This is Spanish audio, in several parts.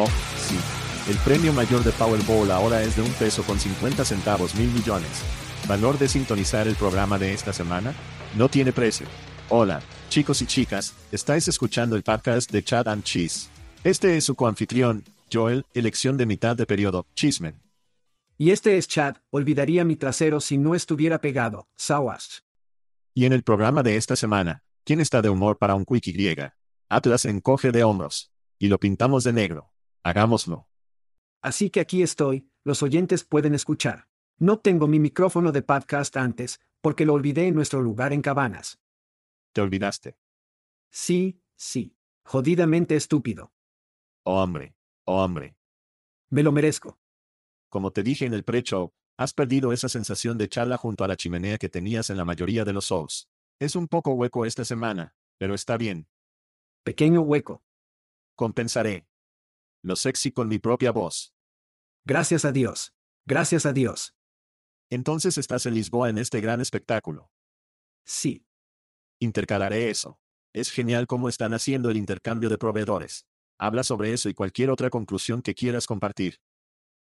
Oh. El premio mayor de Powerball ahora es de un peso con 50 centavos mil millones. ¿Valor de sintonizar el programa de esta semana? No tiene precio. Hola, chicos y chicas, estáis escuchando el podcast de Chad and Cheese. Este es su coanfitrión, Joel, elección de mitad de periodo, Chismen. Y este es Chad, olvidaría mi trasero si no estuviera pegado, Sawas. Y en el programa de esta semana, ¿quién está de humor para un quickie griega? Atlas encoge de hombros. Y lo pintamos de negro. Hagámoslo. Así que aquí estoy, los oyentes pueden escuchar. No tengo mi micrófono de podcast antes, porque lo olvidé en nuestro lugar en Cabanas. ¿Te olvidaste? Sí, sí. Jodidamente estúpido. Oh hombre, oh hombre. Me lo merezco. Como te dije en el pre-show, has perdido esa sensación de charla junto a la chimenea que tenías en la mayoría de los shows. Es un poco hueco esta semana, pero está bien. Pequeño hueco. Compensaré lo sexy con mi propia voz. Gracias a Dios. Gracias a Dios. Entonces estás en Lisboa en este gran espectáculo. Sí. Intercalaré eso. Es genial cómo están haciendo el intercambio de proveedores. Habla sobre eso y cualquier otra conclusión que quieras compartir.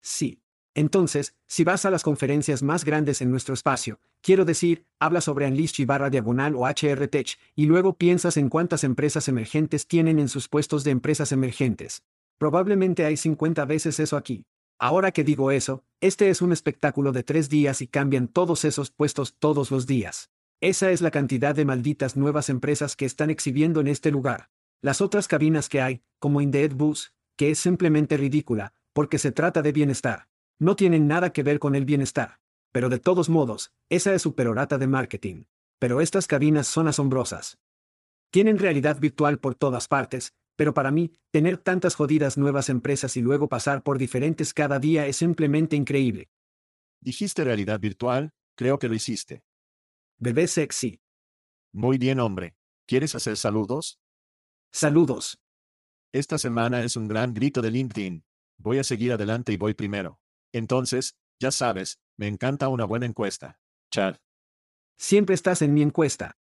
Sí. Entonces, si vas a las conferencias más grandes en nuestro espacio, quiero decir, habla sobre Unleash barra diagonal o HR Tech, y luego piensas en cuántas empresas emergentes tienen en sus puestos de empresas emergentes. Probablemente hay 50 veces eso aquí. Ahora que digo eso, este es un espectáculo de tres días y cambian todos esos puestos todos los días. Esa es la cantidad de malditas nuevas empresas que están exhibiendo en este lugar. Las otras cabinas que hay, como Indeed Bus, que es simplemente ridícula, porque se trata de bienestar. No tienen nada que ver con el bienestar. Pero de todos modos, esa es su perorata de marketing. Pero estas cabinas son asombrosas. Tienen realidad virtual por todas partes, pero para mí, tener tantas jodidas nuevas empresas y luego pasar por diferentes cada día es simplemente increíble. Dijiste realidad virtual, creo que lo hiciste. Bebé sexy. Muy bien, hombre. ¿Quieres hacer saludos? Saludos. Esta semana es un gran grito de LinkedIn. Voy a seguir adelante y voy primero. Entonces, ya sabes, me encanta una buena encuesta. Chad. Siempre estás en mi encuesta.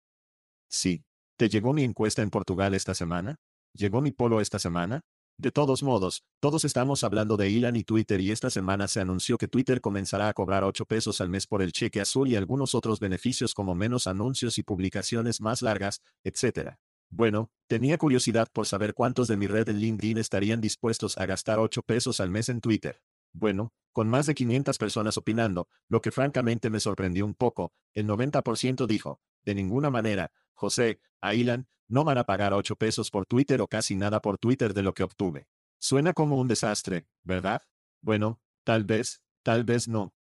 Sí. ¿Te llegó mi encuesta en Portugal esta semana? ¿Llegó mi polo esta semana? De todos modos, todos estamos hablando de Elon y Twitter y esta semana se anunció que Twitter comenzará a cobrar 8 pesos al mes por el cheque azul y algunos otros beneficios como menos anuncios y publicaciones más largas, etc. Bueno, tenía curiosidad por saber cuántos de mi red en LinkedIn estarían dispuestos a gastar 8 pesos al mes en Twitter. Bueno, con más de 500 personas opinando, lo que francamente me sorprendió un poco, el 90% dijo, de ninguna manera, José, a Ilan, no van a pagar 8 pesos por Twitter o casi nada por Twitter de lo que obtuve. Suena como un desastre, ¿verdad? Bueno, tal vez, tal vez no.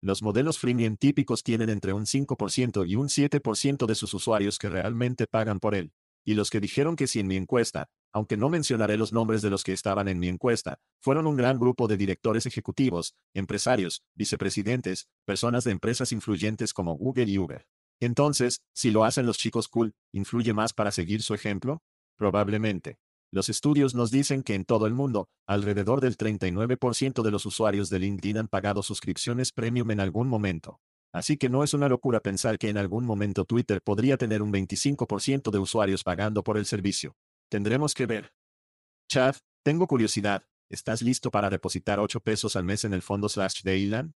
Los modelos freemium típicos tienen entre un 5% y un 7% de sus usuarios que realmente pagan por él. Y los que dijeron que sí en mi encuesta, aunque no mencionaré los nombres de los que estaban en mi encuesta, fueron un gran grupo de directores ejecutivos, empresarios, vicepresidentes, personas de empresas influyentes como Google y Uber. Entonces, si lo hacen los chicos cool, ¿influye más para seguir su ejemplo? Probablemente. Los estudios nos dicen que en todo el mundo, alrededor del 39% de los usuarios de LinkedIn han pagado suscripciones premium en algún momento. Así que no es una locura pensar que en algún momento Twitter podría tener un 25% de usuarios pagando por el servicio. Tendremos que ver. Chad, tengo curiosidad. ¿Estás listo para depositar 8 pesos al mes en el fondo slash de Elon?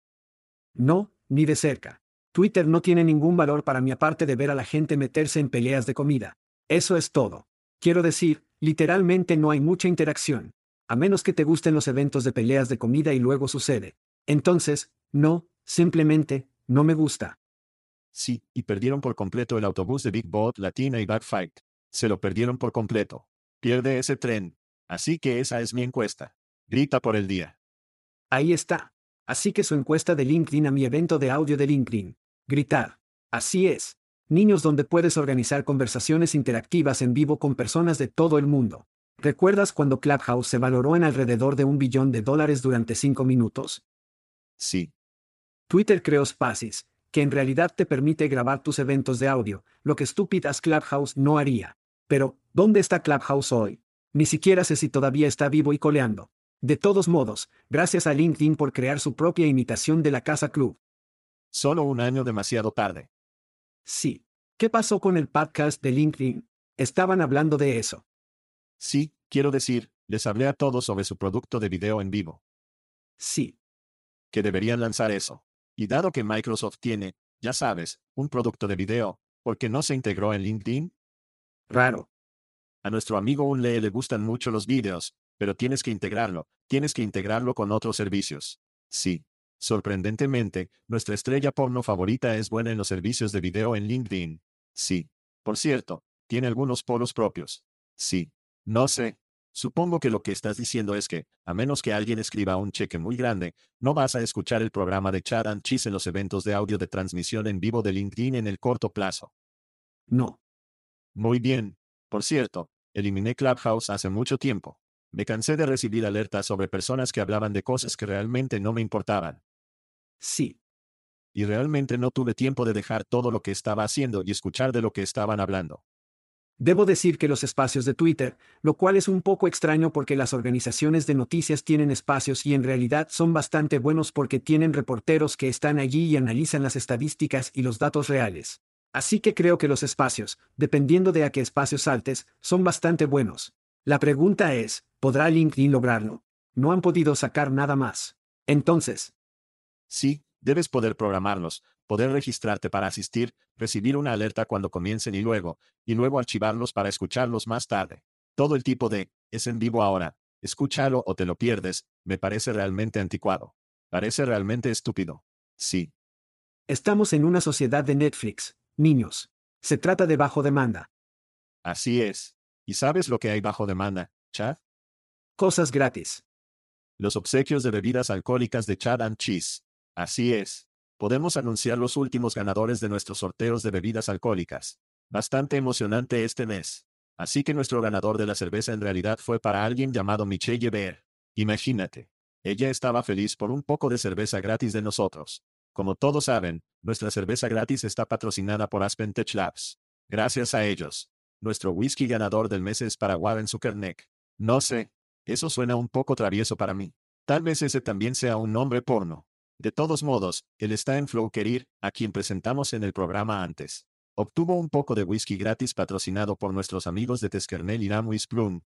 No, ni de cerca. Twitter no tiene ningún valor para mí aparte de ver a la gente meterse en peleas de comida. Eso es todo. Quiero decir, literalmente no hay mucha interacción. A menos que te gusten los eventos de peleas de comida y luego sucede. Entonces, no, simplemente, no me gusta. Sí, y perdieron por completo el autobús de Big Bot Latina y Backfight. Se lo perdieron por completo. Pierde ese tren. Así que esa es mi encuesta. Grita por el día. Ahí está. Así que su encuesta de LinkedIn a mi evento de audio de LinkedIn. Gritar. Así es. Niños donde puedes organizar conversaciones interactivas en vivo con personas de todo el mundo. ¿Recuerdas cuando Clubhouse se valoró en alrededor de un billón de dólares durante cinco minutos? Sí. Twitter creó Spaces, que en realidad te permite grabar tus eventos de audio, lo que Stupidas Clubhouse no haría. Pero, ¿dónde está Clubhouse hoy? Ni siquiera sé si todavía está vivo y coleando. De todos modos, gracias a LinkedIn por crear su propia imitación de la Casa Club. Solo un año demasiado tarde. Sí. ¿Qué pasó con el podcast de LinkedIn? Estaban hablando de eso. Sí, quiero decir, les hablé a todos sobre su producto de video en vivo. Sí. Que deberían lanzar eso. Y dado que Microsoft tiene, ya sabes, un producto de video, ¿por qué no se integró en LinkedIn? Raro. A nuestro amigo Unle le gustan mucho los videos, pero tienes que integrarlo, tienes que integrarlo con otros servicios. Sí. Sorprendentemente, nuestra estrella porno favorita es buena en los servicios de video en LinkedIn. Sí. Por cierto, tiene algunos polos propios. Sí. No sé. Supongo que lo que estás diciendo es que, a menos que alguien escriba un cheque muy grande, no vas a escuchar el programa de Chat and Cheese en los eventos de audio de transmisión en vivo de LinkedIn en el corto plazo. No. Muy bien. Por cierto, eliminé Clubhouse hace mucho tiempo. Me cansé de recibir alertas sobre personas que hablaban de cosas que realmente no me importaban. Sí. Y realmente no tuve tiempo de dejar todo lo que estaba haciendo y escuchar de lo que estaban hablando. Debo decir que los espacios de Twitter, lo cual es un poco extraño porque las organizaciones de noticias tienen espacios y en realidad son bastante buenos porque tienen reporteros que están allí y analizan las estadísticas y los datos reales. Así que creo que los espacios, dependiendo de a qué espacios saltes, son bastante buenos. La pregunta es, ¿podrá LinkedIn lograrlo? No han podido sacar nada más. Entonces, Sí, debes poder programarlos, poder registrarte para asistir, recibir una alerta cuando comiencen y luego, y luego archivarlos para escucharlos más tarde. Todo el tipo de, es en vivo ahora, escúchalo o te lo pierdes, me parece realmente anticuado. Parece realmente estúpido. Sí. Estamos en una sociedad de Netflix, niños. Se trata de bajo demanda. Así es. ¿Y sabes lo que hay bajo demanda, Chad? Cosas gratis. Los obsequios de bebidas alcohólicas de Chad and Cheese. Así es. Podemos anunciar los últimos ganadores de nuestros sorteos de bebidas alcohólicas. Bastante emocionante este mes. Así que nuestro ganador de la cerveza en realidad fue para alguien llamado Michelle Yever. Imagínate. Ella estaba feliz por un poco de cerveza gratis de nosotros. Como todos saben, nuestra cerveza gratis está patrocinada por Aspen Tech Labs. Gracias a ellos. Nuestro whisky ganador del mes es para Warren Zuckerneck. No sé. Eso suena un poco travieso para mí. Tal vez ese también sea un nombre porno. De todos modos, él está en Flow Querir, a quien presentamos en el programa antes. Obtuvo un poco de whisky gratis patrocinado por nuestros amigos de Teskernel y Ramwis Plum.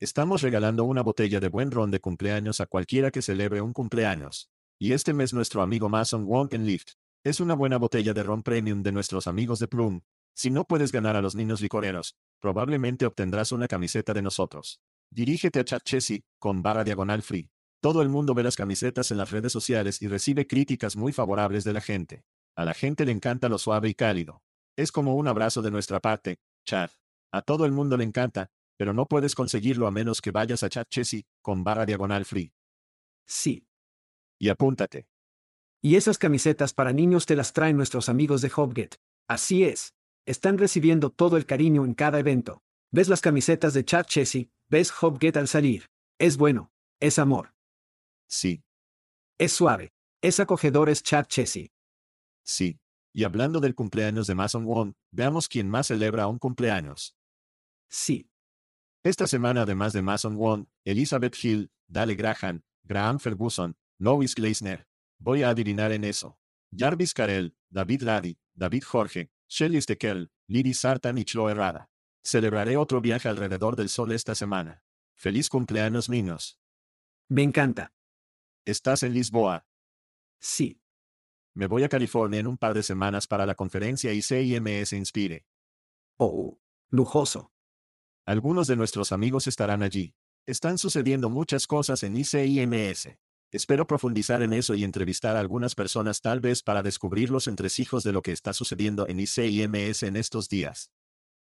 Estamos regalando una botella de buen ron de cumpleaños a cualquiera que celebre un cumpleaños. Y este mes nuestro amigo Mason Wonk en Lift. Es una buena botella de ron premium de nuestros amigos de Plum. Si no puedes ganar a los niños licoreros, probablemente obtendrás una camiseta de nosotros. Dirígete a Chat Chessy, con barra diagonal free. Todo el mundo ve las camisetas en las redes sociales y recibe críticas muy favorables de la gente. A la gente le encanta lo suave y cálido. Es como un abrazo de nuestra parte, Chad. A todo el mundo le encanta, pero no puedes conseguirlo a menos que vayas a Chat Chessy, con barra diagonal free. Sí. Y apúntate. Y esas camisetas para niños te las traen nuestros amigos de Hopget. Así es. Están recibiendo todo el cariño en cada evento. Ves las camisetas de Chat Chessy, ves Hopget al salir. Es bueno. Es amor. Sí. Es suave. Es acogedor es Chad Chessy. Sí. Y hablando del cumpleaños de Mason Wong, veamos quién más celebra un cumpleaños. Sí. Esta semana además de Mason Wong, Elizabeth Hill, Dale Graham, Graham Ferguson, Lois Gleisner. Voy a adivinar en eso. Jarvis Carell, David Ladi, David Jorge, Shelley Steckel, Liri Sartan y Chloe Rada. Celebraré otro viaje alrededor del sol esta semana. Feliz cumpleaños niños. Me encanta. ¿Estás en Lisboa? Sí. Me voy a California en un par de semanas para la conferencia ICIMS Inspire. Oh, lujoso. Algunos de nuestros amigos estarán allí. Están sucediendo muchas cosas en ICIMS. Espero profundizar en eso y entrevistar a algunas personas tal vez para descubrir los entresijos de lo que está sucediendo en ICIMS en estos días.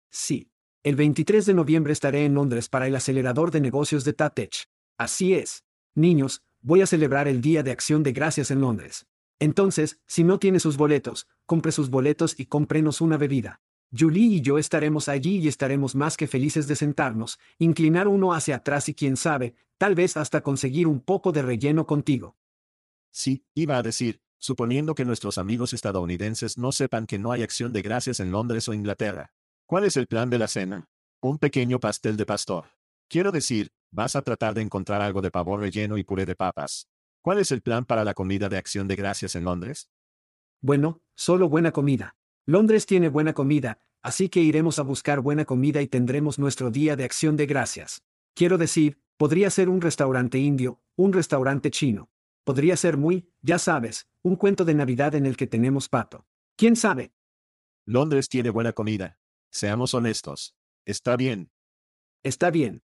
Sí. El 23 de noviembre estaré en Londres para el acelerador de negocios de Tatech. Así es. Niños, voy a celebrar el Día de Acción de Gracias en Londres. Entonces, si no tiene sus boletos, compre sus boletos y cómprenos una bebida. Julie y yo estaremos allí y estaremos más que felices de sentarnos, inclinar uno hacia atrás y quién sabe, tal vez hasta conseguir un poco de relleno contigo. Sí, iba a decir, suponiendo que nuestros amigos estadounidenses no sepan que no hay acción de gracias en Londres o Inglaterra. ¿Cuál es el plan de la cena? Un pequeño pastel de pastor. Quiero decir, vas a tratar de encontrar algo de pavor relleno y puré de papas. ¿Cuál es el plan para la comida de acción de gracias en Londres? Bueno, solo buena comida. Londres tiene buena comida, así que iremos a buscar buena comida y tendremos nuestro día de acción de gracias. Quiero decir, podría ser un restaurante indio, un restaurante chino. Podría ser muy, ya sabes, un cuento de Navidad en el que tenemos pato. ¿Quién sabe? Londres tiene buena comida. Seamos honestos. Está bien. Está bien.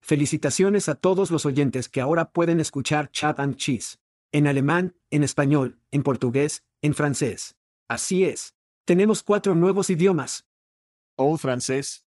Felicitaciones a todos los oyentes que ahora pueden escuchar Chat and Cheese. En alemán, en español, en portugués, en francés. Así es. Tenemos cuatro nuevos idiomas. Oh, francés.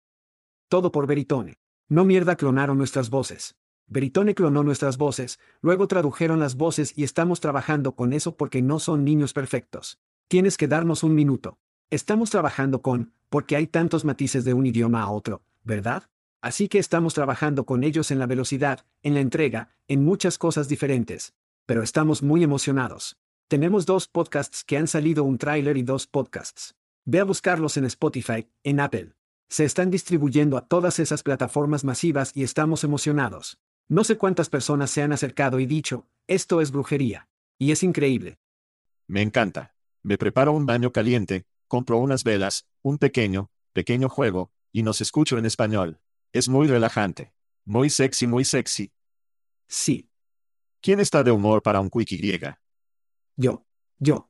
Todo por Veritone. No mierda clonaron nuestras voces. Veritone clonó nuestras voces, luego tradujeron las voces y estamos trabajando con eso porque no son niños perfectos. Tienes que darnos un minuto. Estamos trabajando con, porque hay tantos matices de un idioma a otro, ¿verdad? Así que estamos trabajando con ellos en la velocidad, en la entrega, en muchas cosas diferentes. Pero estamos muy emocionados. Tenemos dos podcasts que han salido un tráiler y dos podcasts. Ve a buscarlos en Spotify, en Apple. Se están distribuyendo a todas esas plataformas masivas y estamos emocionados. No sé cuántas personas se han acercado y dicho, esto es brujería. Y es increíble. Me encanta. Me preparo un baño caliente, compro unas velas, un pequeño, pequeño juego, y nos escucho en español. Es muy relajante. Muy sexy, muy sexy. Sí. ¿Quién está de humor para un quickie griega? Yo. Yo.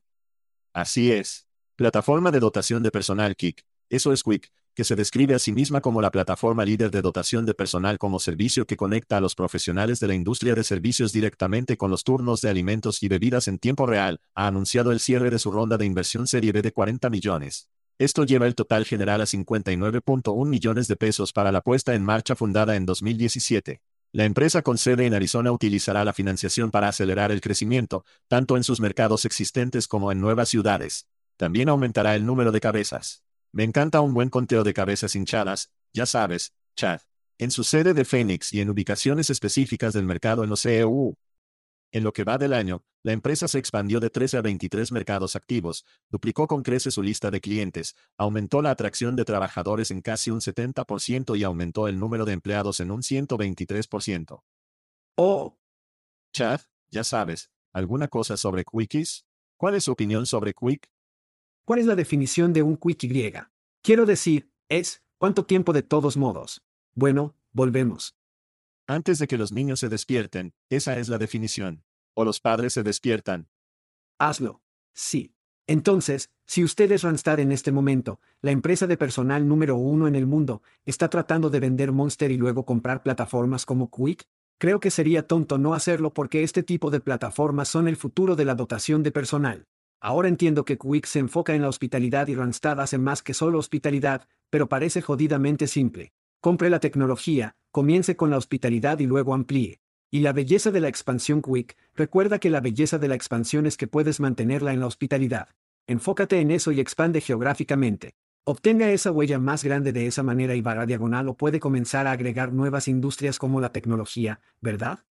Así es. Plataforma de dotación de personal Kik. Eso es Quick, que se describe a sí misma como la plataforma líder de dotación de personal como servicio que conecta a los profesionales de la industria de servicios directamente con los turnos de alimentos y bebidas en tiempo real, ha anunciado el cierre de su ronda de inversión serie B de 40 millones. Esto lleva el total general a 59.1 millones de pesos para la puesta en marcha fundada en 2017. La empresa con sede en Arizona utilizará la financiación para acelerar el crecimiento, tanto en sus mercados existentes como en nuevas ciudades. También aumentará el número de cabezas. Me encanta un buen conteo de cabezas hinchadas, ya sabes, Chad. En su sede de Phoenix y en ubicaciones específicas del mercado en los EU. En lo que va del año, la empresa se expandió de 13 a 23 mercados activos, duplicó con creces su lista de clientes, aumentó la atracción de trabajadores en casi un 70% y aumentó el número de empleados en un 123%. Oh, Chad, ya sabes, ¿alguna cosa sobre Quickies? ¿Cuál es su opinión sobre Quick? ¿cuál es la definición de un quickie griega? Quiero decir, es, ¿cuánto tiempo de todos modos? Bueno, volvemos. Antes de que los niños se despierten, esa es la definición. O los padres se despiertan. Hazlo. Sí. Entonces, si usted es Randstad en este momento, la empresa de personal número uno en el mundo, está tratando de vender Monster y luego comprar plataformas como Quick, creo que sería tonto no hacerlo porque este tipo de plataformas son el futuro de la dotación de personal. Ahora entiendo que Quick se enfoca en la hospitalidad y Randstad hace más que solo hospitalidad, pero parece jodidamente simple. Compre la tecnología, comience con la hospitalidad y luego amplíe. Y la belleza de la expansión Quick, recuerda que la belleza de la expansión es que puedes mantenerla en la hospitalidad. Enfócate en eso y expande geográficamente. Obtenga esa huella más grande de esa manera y barra diagonal o puede comenzar a agregar nuevas industrias como la tecnología, ¿verdad?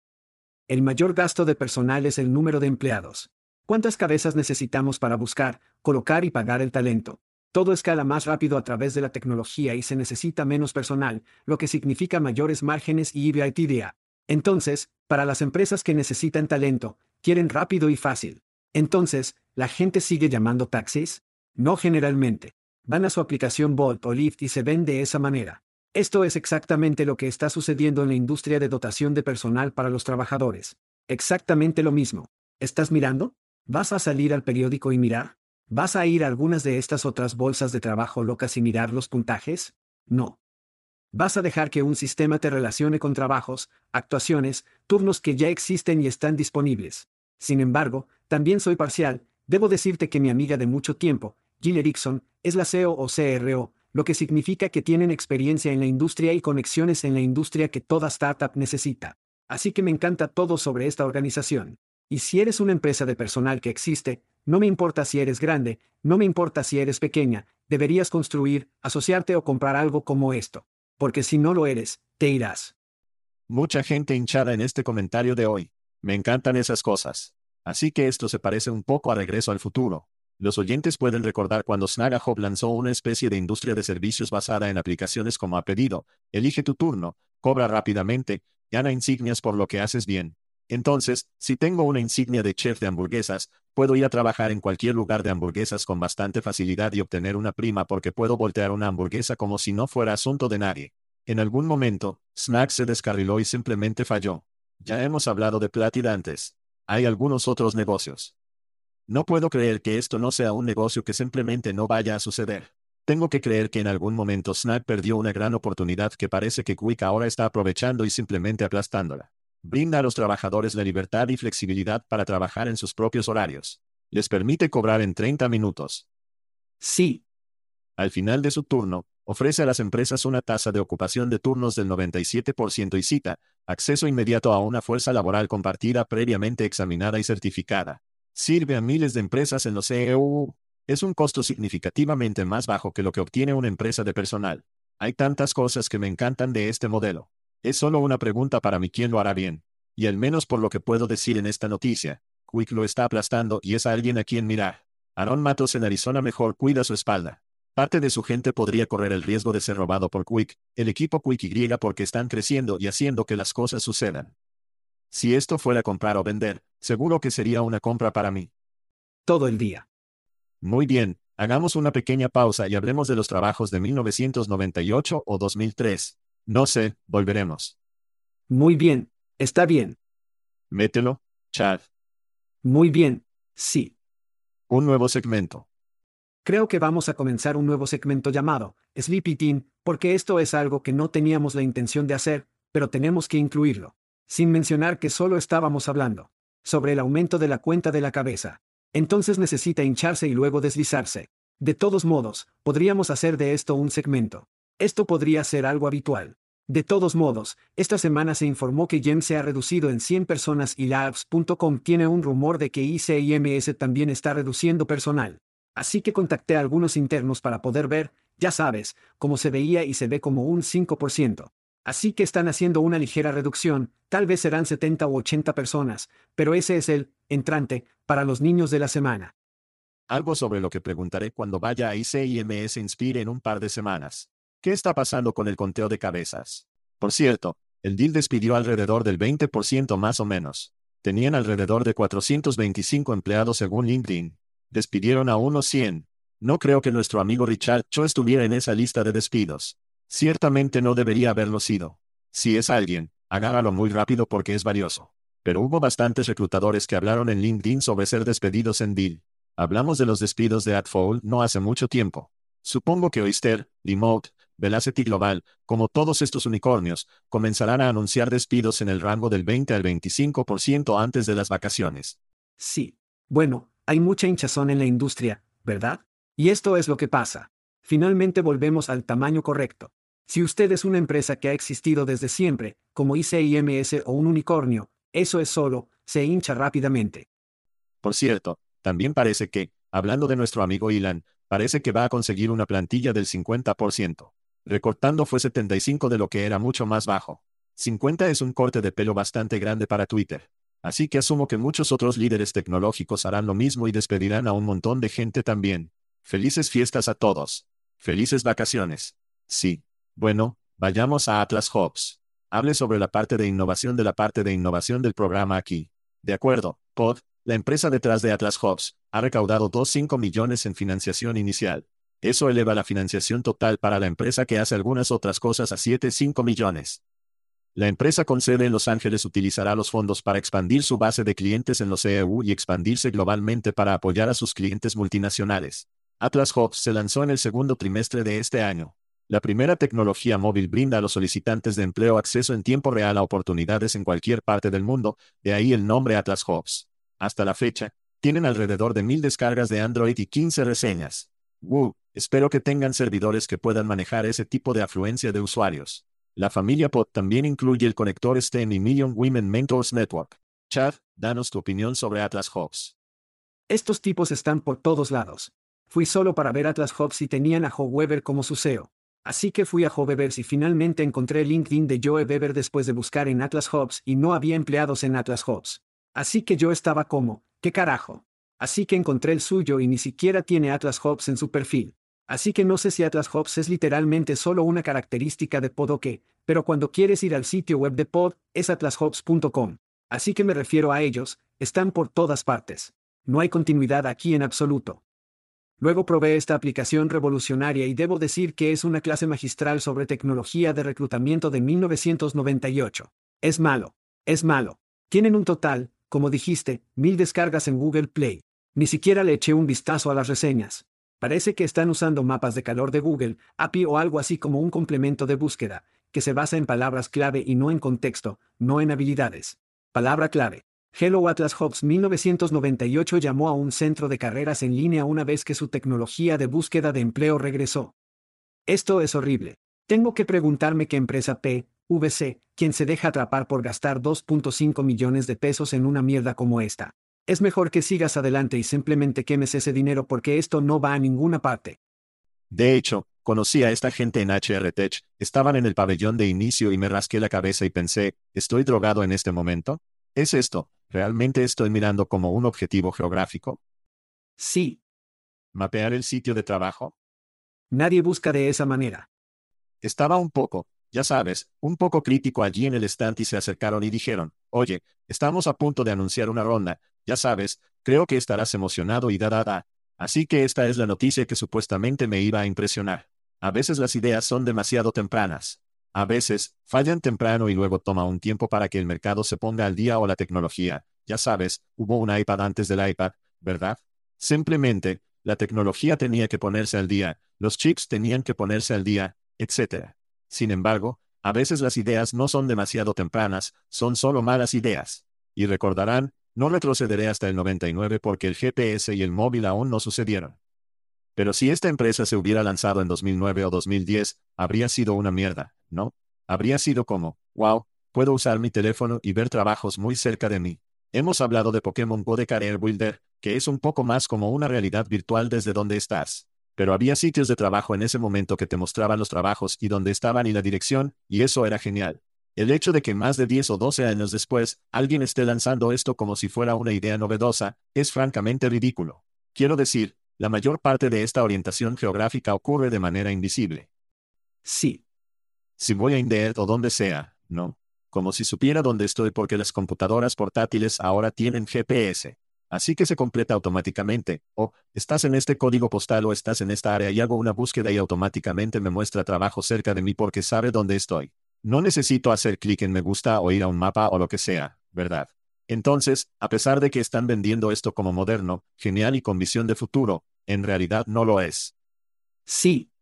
El mayor gasto de personal es el número de empleados. ¿Cuántas cabezas necesitamos para buscar, colocar y pagar el talento? Todo escala más rápido a través de la tecnología y se necesita menos personal, lo que significa mayores márgenes y EBITDA. Entonces, para las empresas que necesitan talento, quieren rápido y fácil. Entonces, ¿la gente sigue llamando taxis? No generalmente. Van a su aplicación Bolt o Lyft y se ven de esa manera. Esto es exactamente lo que está sucediendo en la industria de dotación de personal para los trabajadores. Exactamente lo mismo. ¿Estás mirando? ¿Vas a salir al periódico y mirar? ¿Vas a ir a algunas de estas otras bolsas de trabajo locas y mirar los puntajes? No. Vas a dejar que un sistema te relacione con trabajos, actuaciones, turnos que ya existen y están disponibles. Sin embargo, también soy parcial, debo decirte que mi amiga de mucho tiempo, Jill Erickson, es la CEO o CRO, lo que significa que tienen experiencia en la industria y conexiones en la industria que toda startup necesita. Así que me encanta todo sobre esta organización. Y si eres una empresa de personal que existe, no me importa si eres grande, no me importa si eres pequeña, deberías construir, asociarte o comprar algo como esto. Porque si no lo eres, te irás. Mucha gente hinchada en este comentario de hoy. Me encantan esas cosas. Así que esto se parece un poco a Regreso al futuro. Los oyentes pueden recordar cuando Snagajob lanzó una especie de industria de servicios basada en aplicaciones como a pedido, elige tu turno, cobra rápidamente, gana insignias por lo que haces bien. Entonces, si tengo una insignia de chef de hamburguesas, puedo ir a trabajar en cualquier lugar de hamburguesas con bastante facilidad y obtener una prima porque puedo voltear una hamburguesa como si no fuera asunto de nadie. En algún momento, Snack se descarriló y simplemente falló. Ya hemos hablado de Platit antes. Hay algunos otros negocios. No puedo creer que esto no sea un negocio que simplemente no vaya a suceder. Tengo que creer que en algún momento Snack perdió una gran oportunidad que parece que Quick ahora está aprovechando y simplemente aplastándola. Brinda a los trabajadores la libertad y flexibilidad para trabajar en sus propios horarios. Les permite cobrar en 30 minutos. Sí. Al final de su turno, ofrece a las empresas una tasa de ocupación de turnos del 97% y cita, acceso inmediato a una fuerza laboral compartida previamente examinada y certificada. Sirve a miles de empresas en los CEU. Es un costo significativamente más bajo que lo que obtiene una empresa de personal. Hay tantas cosas que me encantan de este modelo. Es solo una pregunta para mí quién lo hará bien. Y al menos por lo que puedo decir en esta noticia, Quick lo está aplastando y es alguien a quien mirar. Aaron Matos en Arizona mejor cuida su espalda. Parte de su gente podría correr el riesgo de ser robado por Quick, el equipo Quick Y porque están creciendo y haciendo que las cosas sucedan. Si esto fuera comprar o vender, seguro que sería una compra para mí. Todo el día. Muy bien, hagamos una pequeña pausa y hablemos de los trabajos de 1998 o 2003. No sé, volveremos. Muy bien, está bien. Mételo, Chad. Muy bien, sí. Un nuevo segmento. Creo que vamos a comenzar un nuevo segmento llamado Sleepy Teen, porque esto es algo que no teníamos la intención de hacer, pero tenemos que incluirlo. Sin mencionar que solo estábamos hablando sobre el aumento de la cuenta de la cabeza. Entonces necesita hincharse y luego deslizarse. De todos modos, podríamos hacer de esto un segmento. Esto podría ser algo habitual. De todos modos, esta semana se informó que GEM se ha reducido en 100 personas y Labs.com tiene un rumor de que ICIMS también está reduciendo personal. Así que contacté a algunos internos para poder ver, ya sabes, cómo se veía y se ve como un 5%. Así que están haciendo una ligera reducción, tal vez serán 70 u 80 personas, pero ese es el, entrante, para los niños de la semana. Algo sobre lo que preguntaré cuando vaya a ICIMS Inspire en un par de semanas. ¿Qué está pasando con el conteo de cabezas? Por cierto, el deal despidió alrededor del 20% más o menos. Tenían alrededor de 425 empleados según LinkedIn. Despidieron a unos 100. No creo que nuestro amigo Richard Cho estuviera en esa lista de despidos. Ciertamente no debería haberlo sido. Si es alguien, agárralo muy rápido porque es valioso. Pero hubo bastantes reclutadores que hablaron en LinkedIn sobre ser despedidos en deal. Hablamos de los despidos de AdFold no hace mucho tiempo. Supongo que Oyster, Remote, Velocity Global, como todos estos unicornios, comenzarán a anunciar despidos en el rango del 20 al 25% antes de las vacaciones. Sí. Bueno, hay mucha hinchazón en la industria, ¿verdad? Y esto es lo que pasa. Finalmente volvemos al tamaño correcto. Si usted es una empresa que ha existido desde siempre, como ICIMS o un unicornio, eso es solo, se hincha rápidamente. Por cierto, también parece que, hablando de nuestro amigo Ilan, parece que va a conseguir una plantilla del 50%. Recortando fue 75 de lo que era mucho más bajo. 50 es un corte de pelo bastante grande para Twitter. Así que asumo que muchos otros líderes tecnológicos harán lo mismo y despedirán a un montón de gente también. Felices fiestas a todos. Felices vacaciones. Sí. Bueno, vayamos a Atlas Hops. Hable sobre la parte de innovación de la parte de innovación del programa aquí. De acuerdo, Pod, la empresa detrás de Atlas Hops, ha recaudado 2,5 millones en financiación inicial. Eso eleva la financiación total para la empresa que hace algunas otras cosas a 7,5 millones. La empresa con sede en Los Ángeles utilizará los fondos para expandir su base de clientes en los EU y expandirse globalmente para apoyar a sus clientes multinacionales. Atlas Hops se lanzó en el segundo trimestre de este año. La primera tecnología móvil brinda a los solicitantes de empleo acceso en tiempo real a oportunidades en cualquier parte del mundo, de ahí el nombre Atlas Hops. Hasta la fecha, tienen alrededor de mil descargas de Android y 15 reseñas. Woo, espero que tengan servidores que puedan manejar ese tipo de afluencia de usuarios. La familia Pod también incluye el conector STEM y Million Women Mentors Network. Chad, danos tu opinión sobre Atlas Hops. Estos tipos están por todos lados. Fui solo para ver Atlas Hops y tenían a Joe Weber como su CEO. Así que fui a Joe Weber y finalmente encontré el LinkedIn de Joe Weber después de buscar en Atlas Hops y no había empleados en Atlas Hops. Así que yo estaba como, ¿qué carajo? Así que encontré el suyo y ni siquiera tiene Atlas Hops en su perfil. Así que no sé si Atlas Hops es literalmente solo una característica de Pod o qué, pero cuando quieres ir al sitio web de Pod, es atlashops.com. Así que me refiero a ellos, están por todas partes. No hay continuidad aquí en absoluto. Luego probé esta aplicación revolucionaria y debo decir que es una clase magistral sobre tecnología de reclutamiento de 1998. Es malo. Es malo. Tienen un total, como dijiste, mil descargas en Google Play. Ni siquiera le eché un vistazo a las reseñas. Parece que están usando mapas de calor de Google, API o algo así como un complemento de búsqueda, que se basa en palabras clave y no en contexto, no en habilidades. Palabra clave. Hello Atlas Hobbs 1998 llamó a un centro de carreras en línea una vez que su tecnología de búsqueda de empleo regresó. Esto es horrible. Tengo que preguntarme qué empresa P, VC, quien se deja atrapar por gastar 2.5 millones de pesos en una mierda como esta. Es mejor que sigas adelante y simplemente quemes ese dinero porque esto no va a ninguna parte. De hecho, conocí a esta gente en HR Tech, estaban en el pabellón de inicio y me rasqué la cabeza y pensé, ¿estoy drogado en este momento? ¿Es esto? ¿Realmente estoy mirando como un objetivo geográfico? Sí. ¿Mapear el sitio de trabajo? Nadie busca de esa manera. Estaba un poco, ya sabes, un poco crítico allí en el stand y se acercaron y dijeron, oye, estamos a punto de anunciar una ronda, ya sabes, creo que estarás emocionado y da da da. Así que esta es la noticia que supuestamente me iba a impresionar. A veces las ideas son demasiado tempranas. A veces, fallan temprano y luego toma un tiempo para que el mercado se ponga al día o la tecnología. Ya sabes, hubo un iPad antes del iPad, ¿verdad? Simplemente, la tecnología tenía que ponerse al día, los chips tenían que ponerse al día, etc. Sin embargo, a veces las ideas no son demasiado tempranas, son solo malas ideas. Y recordarán, no retrocederé hasta el 99 porque el GPS y el móvil aún no sucedieron. Pero si esta empresa se hubiera lanzado en 2009 o 2010, habría sido una mierda, ¿no? Habría sido como, wow, puedo usar mi teléfono y ver trabajos muy cerca de mí. Hemos hablado de Pokémon Go de Career Builder, que es un poco más como una realidad virtual desde donde estás. Pero había sitios de trabajo en ese momento que te mostraban los trabajos y dónde estaban y la dirección, y eso era genial. El hecho de que más de 10 o 12 años después, alguien esté lanzando esto como si fuera una idea novedosa, es francamente ridículo. Quiero decir, la mayor parte de esta orientación geográfica ocurre de manera invisible. Sí. Si voy a Indeed o donde sea, ¿no? Como si supiera dónde estoy porque las computadoras portátiles ahora tienen GPS. Así que se completa automáticamente, o, estás en este código postal o estás en esta área y hago una búsqueda y automáticamente me muestra trabajo cerca de mí porque sabe dónde estoy. No necesito hacer clic en me gusta o ir a un mapa o lo que sea, ¿verdad? Entonces, a pesar de que están vendiendo esto como moderno, genial y con visión de futuro, en realidad no lo es. Sí.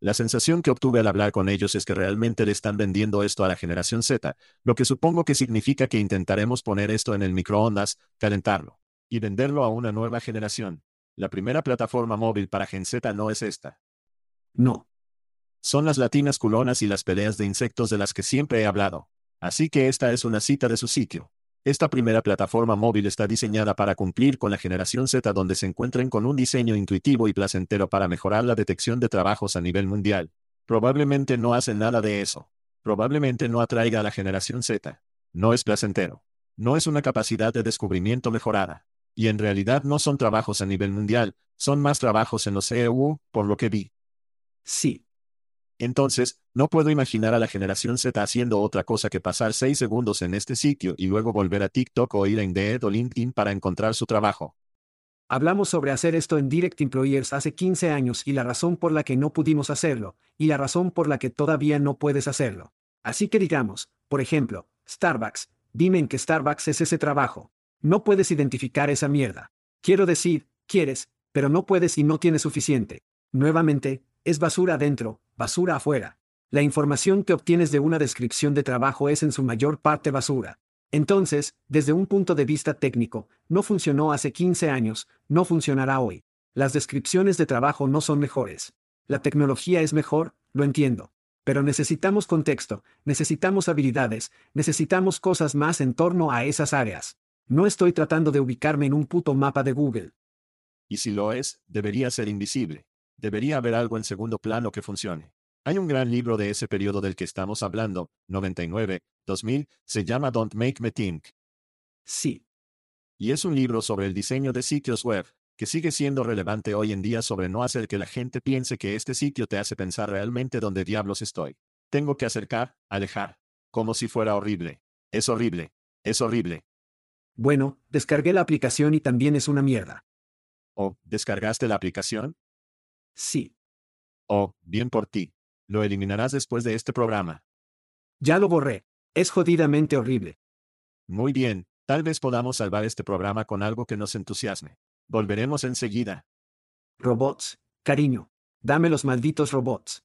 La sensación que obtuve al hablar con ellos es que realmente le están vendiendo esto a la generación Z, lo que supongo que significa que intentaremos poner esto en el microondas, calentarlo, y venderlo a una nueva generación. La primera plataforma móvil para Gen Z no es esta. No. Son las latinas culonas y las peleas de insectos de las que siempre he hablado. Así que esta es una cita de su sitio. Esta primera plataforma móvil está diseñada para cumplir con la generación Z donde se encuentren con un diseño intuitivo y placentero para mejorar la detección de trabajos a nivel mundial. Probablemente no hacen nada de eso. Probablemente no atraiga a la generación Z. No es placentero. No es una capacidad de descubrimiento mejorada. Y en realidad no son trabajos a nivel mundial, son más trabajos en los EU, por lo que vi. Sí. Entonces, no puedo imaginar a la generación Z haciendo otra cosa que pasar seis segundos en este sitio y luego volver a TikTok o ir a Indeed o LinkedIn para encontrar su trabajo. Hablamos sobre hacer esto en Direct Employers hace 15 años y la razón por la que no pudimos hacerlo, y la razón por la que todavía no puedes hacerlo. Así que digamos, por ejemplo, Starbucks, dime en qué Starbucks es ese trabajo. No puedes identificar esa mierda. Quiero decir, quieres, pero no puedes y no tienes suficiente. Nuevamente, es basura adentro, basura afuera. La información que obtienes de una descripción de trabajo es en su mayor parte basura. Entonces, desde un punto de vista técnico, no funcionó hace 15 años, no funcionará hoy. Las descripciones de trabajo no son mejores. La tecnología es mejor, lo entiendo. Pero necesitamos contexto, necesitamos habilidades, necesitamos cosas más en torno a esas áreas. No estoy tratando de ubicarme en un puto mapa de Google. Y si lo es, debería ser invisible. Debería haber algo en segundo plano que funcione. Hay un gran libro de ese periodo del que estamos hablando, 99, 2000, se llama Don't Make Me Think. Sí. Y es un libro sobre el diseño de sitios web, que sigue siendo relevante hoy en día sobre no hacer que la gente piense que este sitio te hace pensar realmente dónde diablos estoy. Tengo que acercar, alejar. Como si fuera horrible. Es horrible. Es horrible. Bueno, descargué la aplicación y también es una mierda. ¿O, descargaste la aplicación? Sí. Oh, bien por ti. Lo eliminarás después de este programa. Ya lo borré. Es jodidamente horrible. Muy bien, tal vez podamos salvar este programa con algo que nos entusiasme. Volveremos enseguida. Robots, cariño. Dame los malditos robots.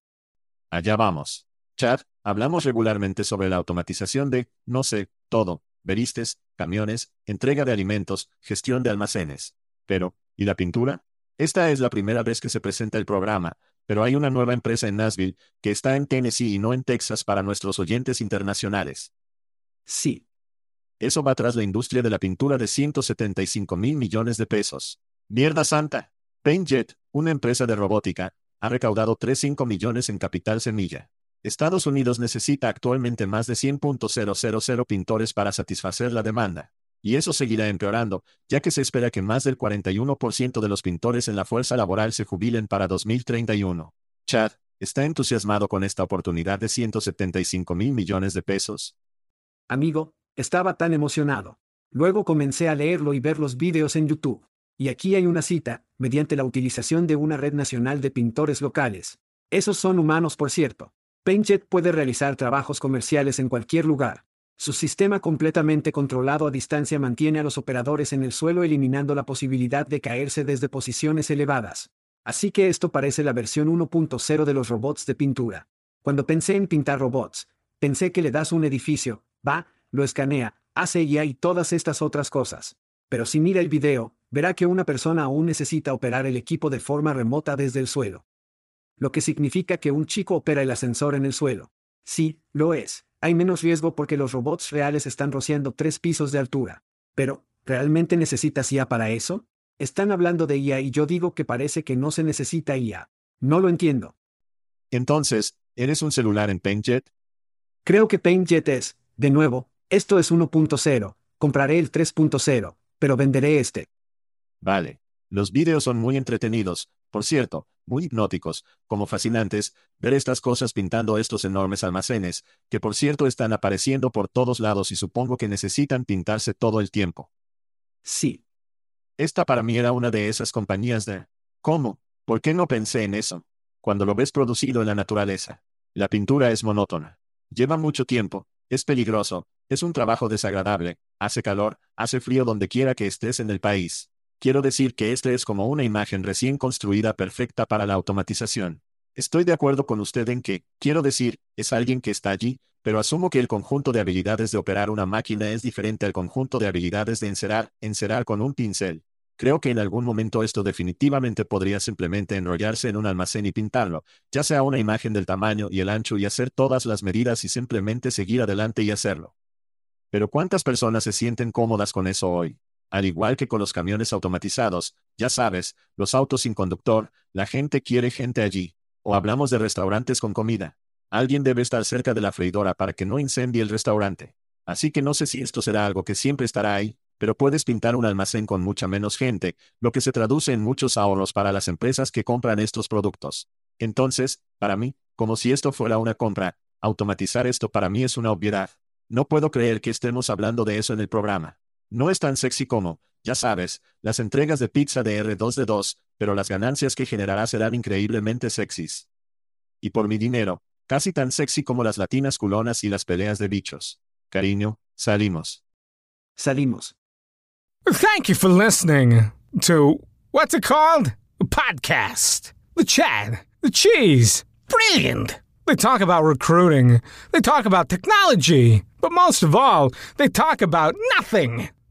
Allá vamos. Chad, hablamos regularmente sobre la automatización de, no sé, todo, veristes, camiones, entrega de alimentos, gestión de almacenes. Pero, ¿y la pintura? Esta es la primera vez que se presenta el programa, pero hay una nueva empresa en Nashville, que está en Tennessee y no en Texas para nuestros oyentes internacionales. Sí. Eso va tras la industria de la pintura de 175 mil millones de pesos. Mierda santa. PaintJet, una empresa de robótica, ha recaudado 3,5 millones en capital semilla. Estados Unidos necesita actualmente más de 100.000 pintores para satisfacer la demanda. Y eso seguirá empeorando, ya que se espera que más del 41% de los pintores en la fuerza laboral se jubilen para 2031. Chad, ¿está entusiasmado con esta oportunidad de 175 mil millones de pesos? Amigo, estaba tan emocionado. Luego comencé a leerlo y ver los vídeos en YouTube. Y aquí hay una cita, mediante la utilización de una red nacional de pintores locales. Esos son humanos, por cierto. PaintJet puede realizar trabajos comerciales en cualquier lugar. Su sistema completamente controlado a distancia mantiene a los operadores en el suelo eliminando la posibilidad de caerse desde posiciones elevadas. Así que esto parece la versión 1.0 de los robots de pintura. Cuando pensé en pintar robots, pensé que le das un edificio, va, lo escanea, hace y todas estas otras cosas. Pero si mira el video, verá que una persona aún necesita operar el equipo de forma remota desde el suelo. Lo que significa que un chico opera el ascensor en el suelo. Sí, lo es, hay menos riesgo porque los robots reales están rociando tres pisos de altura. Pero, ¿realmente necesitas IA para eso? Están hablando de IA y yo digo que parece que no se necesita IA. No lo entiendo. Entonces, ¿eres un celular en PaintJet? Creo que PaintJet es, de nuevo, esto es 1.0, compraré el 3.0, pero venderé este. Vale. Los vídeos son muy entretenidos, por cierto, muy hipnóticos, como fascinantes, ver estas cosas pintando estos enormes almacenes, que por cierto están apareciendo por todos lados y supongo que necesitan pintarse todo el tiempo. Sí. Esta para mí era una de esas compañías de... ¿Cómo? ¿Por qué no pensé en eso? Cuando lo ves producido en la naturaleza. La pintura es monótona. Lleva mucho tiempo, es peligroso, es un trabajo desagradable, hace calor, hace frío donde quiera que estés en el país. Quiero decir que este es como una imagen recién construida perfecta para la automatización. Estoy de acuerdo con usted en que, quiero decir, es alguien que está allí, pero asumo que el conjunto de habilidades de operar una máquina es diferente al conjunto de habilidades de encerar, encerar con un pincel. Creo que en algún momento esto definitivamente podría simplemente enrollarse en un almacén y pintarlo, ya sea una imagen del tamaño y el ancho y hacer todas las medidas y simplemente seguir adelante y hacerlo. Pero ¿cuántas personas se sienten cómodas con eso hoy? Al igual que con los camiones automatizados, ya sabes, los autos sin conductor, la gente quiere gente allí. O hablamos de restaurantes con comida. Alguien debe estar cerca de la freidora para que no incendie el restaurante. Así que no sé si esto será algo que siempre estará ahí, pero puedes pintar un almacén con mucha menos gente, lo que se traduce en muchos ahorros para las empresas que compran estos productos. Entonces, para mí, como si esto fuera una compra, automatizar esto para mí es una obviedad. No puedo creer que estemos hablando de eso en el programa. No es tan sexy como, ya sabes, las entregas de pizza de R2D2, pero las ganancias que generará serán increíblemente sexys. Y por mi dinero, casi tan sexy como las latinas culonas y las peleas de bichos. Cariño, salimos. Salimos. Thank you for listening to what's it called? A podcast. The Chad. The Cheese. Brilliant. They talk about recruiting. They talk about technology. But most of all, they talk about nothing.